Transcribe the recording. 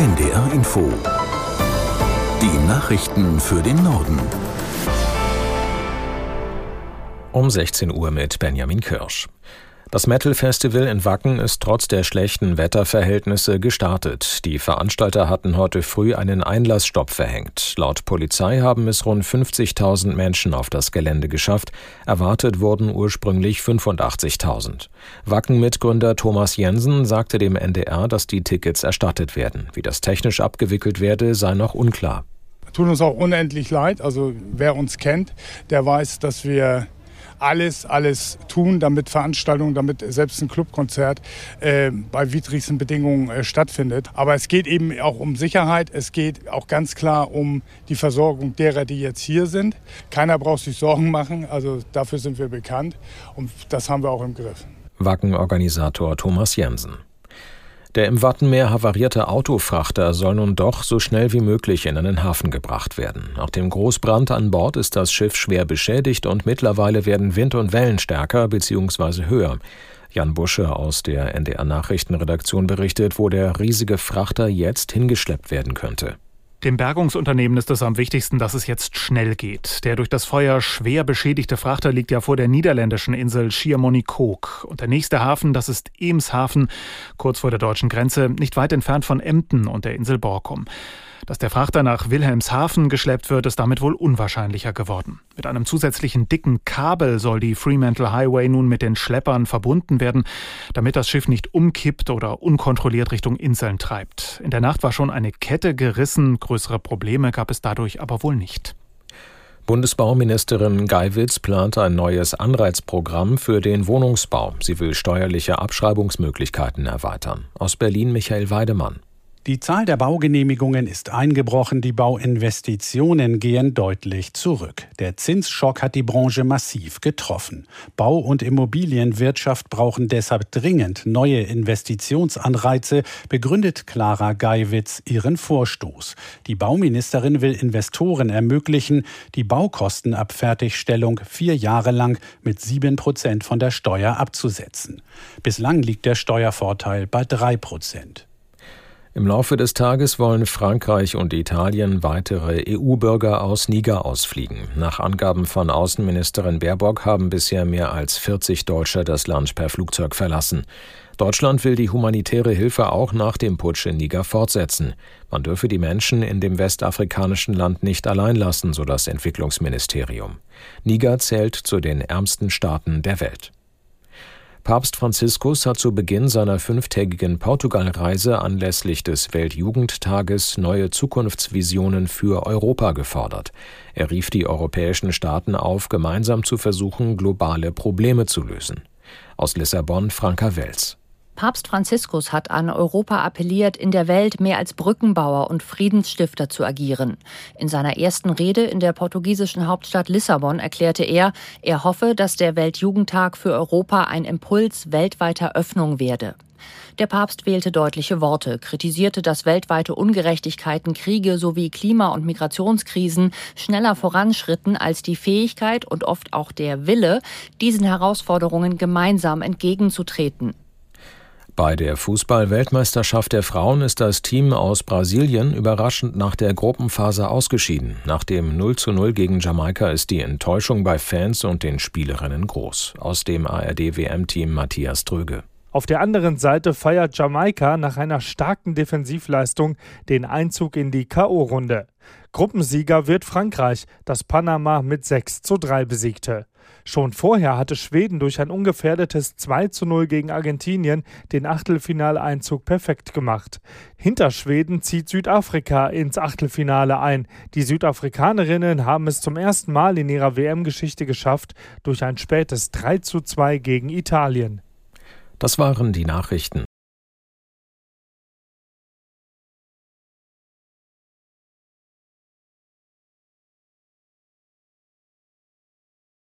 NDR Info. Die Nachrichten für den Norden. Um 16 Uhr mit Benjamin Kirsch. Das Metal Festival in Wacken ist trotz der schlechten Wetterverhältnisse gestartet. Die Veranstalter hatten heute früh einen Einlassstopp verhängt. Laut Polizei haben es rund 50.000 Menschen auf das Gelände geschafft. Erwartet wurden ursprünglich 85.000. Wacken-Mitgründer Thomas Jensen sagte dem NDR, dass die Tickets erstattet werden. Wie das technisch abgewickelt werde, sei noch unklar. Tut uns auch unendlich leid. Also wer uns kennt, der weiß, dass wir alles, alles tun, damit Veranstaltungen, damit selbst ein Clubkonzert äh, bei widrigsten Bedingungen äh, stattfindet. Aber es geht eben auch um Sicherheit. Es geht auch ganz klar um die Versorgung derer, die jetzt hier sind. Keiner braucht sich Sorgen machen. Also dafür sind wir bekannt und das haben wir auch im Griff. Wacken-Organisator Thomas Jensen. Der im Wattenmeer havarierte Autofrachter soll nun doch so schnell wie möglich in einen Hafen gebracht werden. Nach dem Großbrand an Bord ist das Schiff schwer beschädigt und mittlerweile werden Wind und Wellen stärker bzw. höher. Jan Busche aus der NDR Nachrichtenredaktion berichtet, wo der riesige Frachter jetzt hingeschleppt werden könnte. Dem Bergungsunternehmen ist es am wichtigsten, dass es jetzt schnell geht. Der durch das Feuer schwer beschädigte Frachter liegt ja vor der niederländischen Insel Schiermonnikoog. Und der nächste Hafen, das ist Eemshaven, kurz vor der deutschen Grenze, nicht weit entfernt von Emden und der Insel Borkum. Dass der Frachter nach Wilhelmshaven geschleppt wird, ist damit wohl unwahrscheinlicher geworden. Mit einem zusätzlichen dicken Kabel soll die Fremantle Highway nun mit den Schleppern verbunden werden, damit das Schiff nicht umkippt oder unkontrolliert Richtung Inseln treibt. In der Nacht war schon eine Kette gerissen, größere Probleme gab es dadurch aber wohl nicht. Bundesbauministerin Geiwitz plant ein neues Anreizprogramm für den Wohnungsbau. Sie will steuerliche Abschreibungsmöglichkeiten erweitern. Aus Berlin Michael Weidemann. Die Zahl der Baugenehmigungen ist eingebrochen, die Bauinvestitionen gehen deutlich zurück. Der Zinsschock hat die Branche massiv getroffen. Bau- und Immobilienwirtschaft brauchen deshalb dringend neue Investitionsanreize, begründet Clara Geiwitz ihren Vorstoß. Die Bauministerin will Investoren ermöglichen, die Baukosten ab Fertigstellung vier Jahre lang mit sieben Prozent von der Steuer abzusetzen. Bislang liegt der Steuervorteil bei drei Prozent. Im Laufe des Tages wollen Frankreich und Italien weitere EU-Bürger aus Niger ausfliegen. Nach Angaben von Außenministerin Baerbock haben bisher mehr als 40 Deutsche das Land per Flugzeug verlassen. Deutschland will die humanitäre Hilfe auch nach dem Putsch in Niger fortsetzen. Man dürfe die Menschen in dem westafrikanischen Land nicht allein lassen, so das Entwicklungsministerium. Niger zählt zu den ärmsten Staaten der Welt. Papst Franziskus hat zu Beginn seiner fünftägigen Portugalreise anlässlich des Weltjugendtages neue Zukunftsvisionen für Europa gefordert. Er rief die europäischen Staaten auf, gemeinsam zu versuchen, globale Probleme zu lösen. Aus Lissabon Franka Wels. Papst Franziskus hat an Europa appelliert, in der Welt mehr als Brückenbauer und Friedensstifter zu agieren. In seiner ersten Rede in der portugiesischen Hauptstadt Lissabon erklärte er, er hoffe, dass der Weltjugendtag für Europa ein Impuls weltweiter Öffnung werde. Der Papst wählte deutliche Worte, kritisierte, dass weltweite Ungerechtigkeiten, Kriege sowie Klima- und Migrationskrisen schneller voranschritten als die Fähigkeit und oft auch der Wille, diesen Herausforderungen gemeinsam entgegenzutreten. Bei der Fußball-Weltmeisterschaft der Frauen ist das Team aus Brasilien überraschend nach der Gruppenphase ausgeschieden. Nach dem 0 zu 0 gegen Jamaika ist die Enttäuschung bei Fans und den Spielerinnen groß. Aus dem ARD-WM-Team Matthias Tröge. Auf der anderen Seite feiert Jamaika nach einer starken Defensivleistung den Einzug in die K.O.-Runde. Gruppensieger wird Frankreich, das Panama mit 6 zu 3 besiegte. Schon vorher hatte Schweden durch ein ungefährdetes 2 zu 0 gegen Argentinien den Achtelfinaleinzug perfekt gemacht. Hinter Schweden zieht Südafrika ins Achtelfinale ein. Die Südafrikanerinnen haben es zum ersten Mal in ihrer WM-Geschichte geschafft durch ein spätes 3 zu 2 gegen Italien. Das waren die Nachrichten.